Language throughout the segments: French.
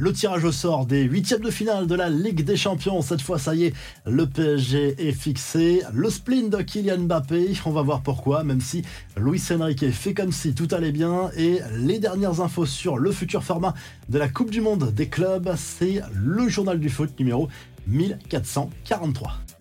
Le tirage au sort des huitièmes de finale de la Ligue des Champions. Cette fois, ça y est, le PSG est fixé. Le spleen de Kylian Mbappé, on va voir pourquoi, même si Luis Enrique fait comme si tout allait bien. Et les dernières infos sur le futur format de la Coupe du Monde des clubs, c'est le journal du foot numéro 1443.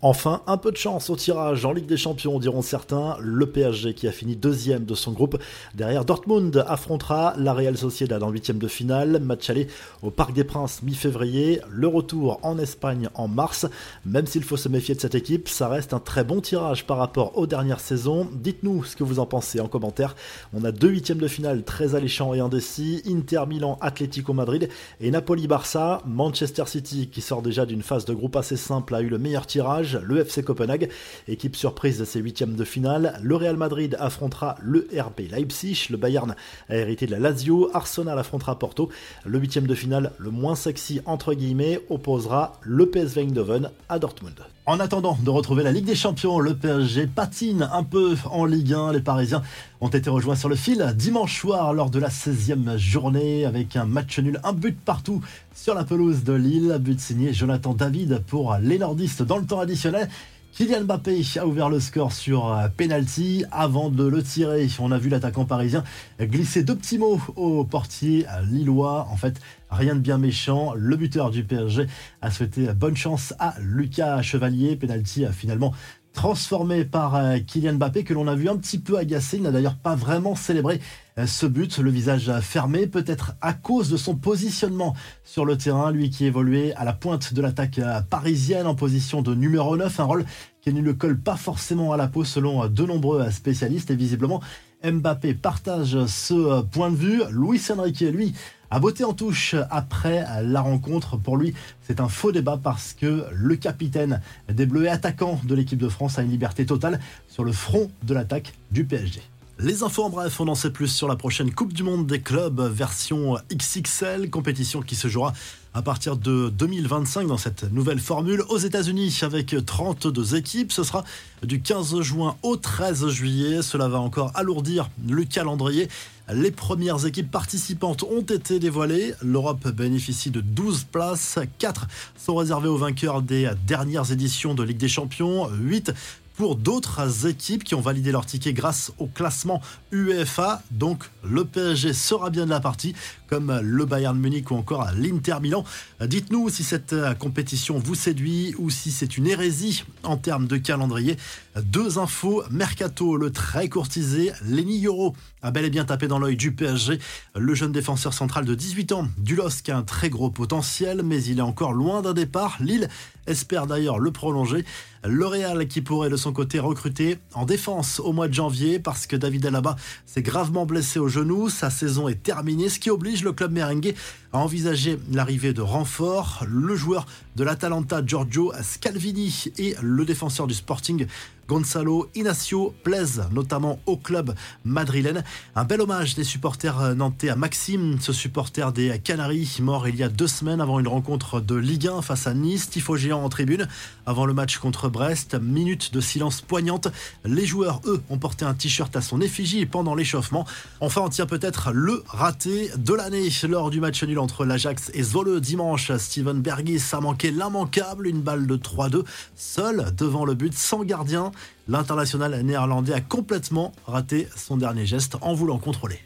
Enfin, un peu de chance au tirage en Ligue des Champions, diront certains. Le PSG qui a fini deuxième de son groupe. Derrière Dortmund affrontera la Real Sociedad en huitième de finale. Match aller au Parc des Princes mi-février. Le retour en Espagne en mars. Même s'il faut se méfier de cette équipe, ça reste un très bon tirage par rapport aux dernières saisons. Dites-nous ce que vous en pensez en commentaire. On a deux huitièmes de finale très alléchants et indécis. Inter Milan, Atlético Madrid et Napoli-Barça. Manchester City qui sort déjà d'une phase de groupe assez simple a eu le meilleur tirage le FC Copenhague, équipe surprise de ses huitièmes de finale. Le Real Madrid affrontera le RB Leipzig, le Bayern a hérité de la Lazio, Arsenal affrontera Porto. Le huitième de finale, le moins sexy entre guillemets, opposera le PSV Eindhoven à Dortmund. En attendant de retrouver la Ligue des Champions, le PSG patine un peu en Ligue 1. Les Parisiens ont été rejoints sur le fil dimanche soir lors de la 16e journée avec un match nul, un but partout sur la pelouse de Lille. But signé Jonathan David pour les nordistes dans le temps additionnel. Kylian Mbappé a ouvert le score sur euh, penalty avant de le tirer. On a vu l'attaquant parisien glisser deux petits mots au portier lillois. En fait, rien de bien méchant. Le buteur du PSG a souhaité bonne chance à Lucas Chevalier. Penalty a finalement transformé par euh, Kylian Mbappé que l'on a vu un petit peu agacé. Il n'a d'ailleurs pas vraiment célébré euh, ce but, le visage fermé, peut-être à cause de son positionnement sur le terrain, lui qui évoluait à la pointe de l'attaque euh, parisienne en position de numéro 9, un rôle qui ne le colle pas forcément à la peau selon de nombreux spécialistes. Et visiblement Mbappé partage ce point de vue. Luis Enrique, lui, a beauté en touche après la rencontre. Pour lui, c'est un faux débat parce que le capitaine des Bleus et attaquant de l'équipe de France a une liberté totale sur le front de l'attaque du PSG. Les infos en bref, on en sait plus sur la prochaine Coupe du Monde des clubs version XXL, compétition qui se jouera à partir de 2025 dans cette nouvelle formule aux États-Unis avec 32 équipes. Ce sera du 15 juin au 13 juillet. Cela va encore alourdir le calendrier. Les premières équipes participantes ont été dévoilées. L'Europe bénéficie de 12 places. 4 sont réservées aux vainqueurs des dernières éditions de Ligue des Champions. 8 pour d'autres équipes qui ont validé leur ticket grâce au classement UEFA. Donc le PSG sera bien de la partie, comme le Bayern Munich ou encore l'Inter Milan. Dites-nous si cette compétition vous séduit ou si c'est une hérésie en termes de calendrier. Deux infos. Mercato, le très courtisé, Lenny Euro a bel et bien tapé dans l'œil du PSG. Le jeune défenseur central de 18 ans du LOSC a un très gros potentiel, mais il est encore loin d'un départ. Lille espère d'ailleurs le prolonger. Le Real qui pourrait de son côté recruter en défense au mois de janvier parce que David Alaba s'est gravement blessé au genou. Sa saison est terminée, ce qui oblige le club merengue à envisager l'arrivée de renforts. Le joueur de l'Atalanta Giorgio Scalvini et le défenseur du Sporting Gonzalo Inacio plaisent notamment au club madrilène. Un bel hommage des supporters nantais à Maxime, ce supporter des Canaries, mort il y a deux semaines avant une rencontre de Ligue 1 face à Nice, tifo géant en tribune. Avant le match contre Brest, minute de silence poignante. Les joueurs, eux, ont porté un t-shirt à son effigie pendant l'échauffement. Enfin, on tient peut-être le raté de l'année lors du match nul entre l'Ajax et Zwolle dimanche. Steven Bergis a manqué l'immanquable, une balle de 3-2, seul devant le but, sans gardien. L'international néerlandais a complètement raté son dernier geste en voulant contrôler.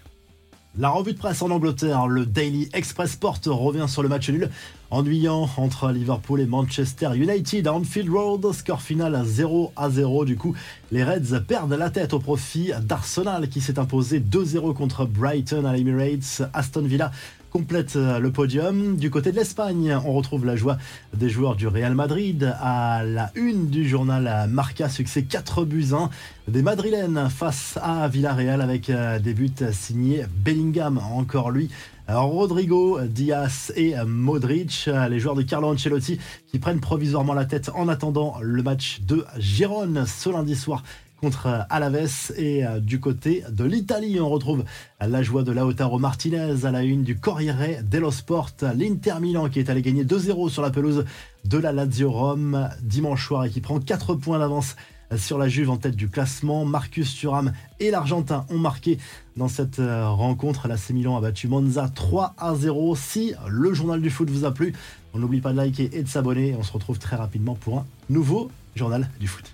La revue de presse en Angleterre, le Daily Express Sport revient sur le match nul ennuyant entre Liverpool et Manchester United Anfield Road. Score final à 0 à 0. Du coup, les Reds perdent la tête au profit d'Arsenal qui s'est imposé 2-0 contre Brighton à l'Emirates. Aston Villa complète euh, le podium. Du côté de l'Espagne, on retrouve la joie des joueurs du Real Madrid à la une du journal Marca, succès 4 buts 1 des Madrilènes face à Villarreal avec euh, des buts signés Bellingham, encore lui. Rodrigo, Diaz et Modric, les joueurs de Carlo Ancelotti qui prennent provisoirement la tête en attendant le match de Gérone ce lundi soir contre Alaves. Et euh, du côté de l'Italie, on retrouve la joie de Lautaro Martinez à la une du Corriere dello Sport. L'Inter Milan qui est allé gagner 2-0 sur la pelouse de la Lazio Rome dimanche soir et qui prend 4 points d'avance sur la Juve en tête du classement. Marcus Thuram et l'Argentin ont marqué dans cette euh, rencontre. La Milan a battu Monza 3 à 0. Si le journal du foot vous a plu, on n'oublie pas de liker et de s'abonner. On se retrouve très rapidement pour un nouveau journal du foot.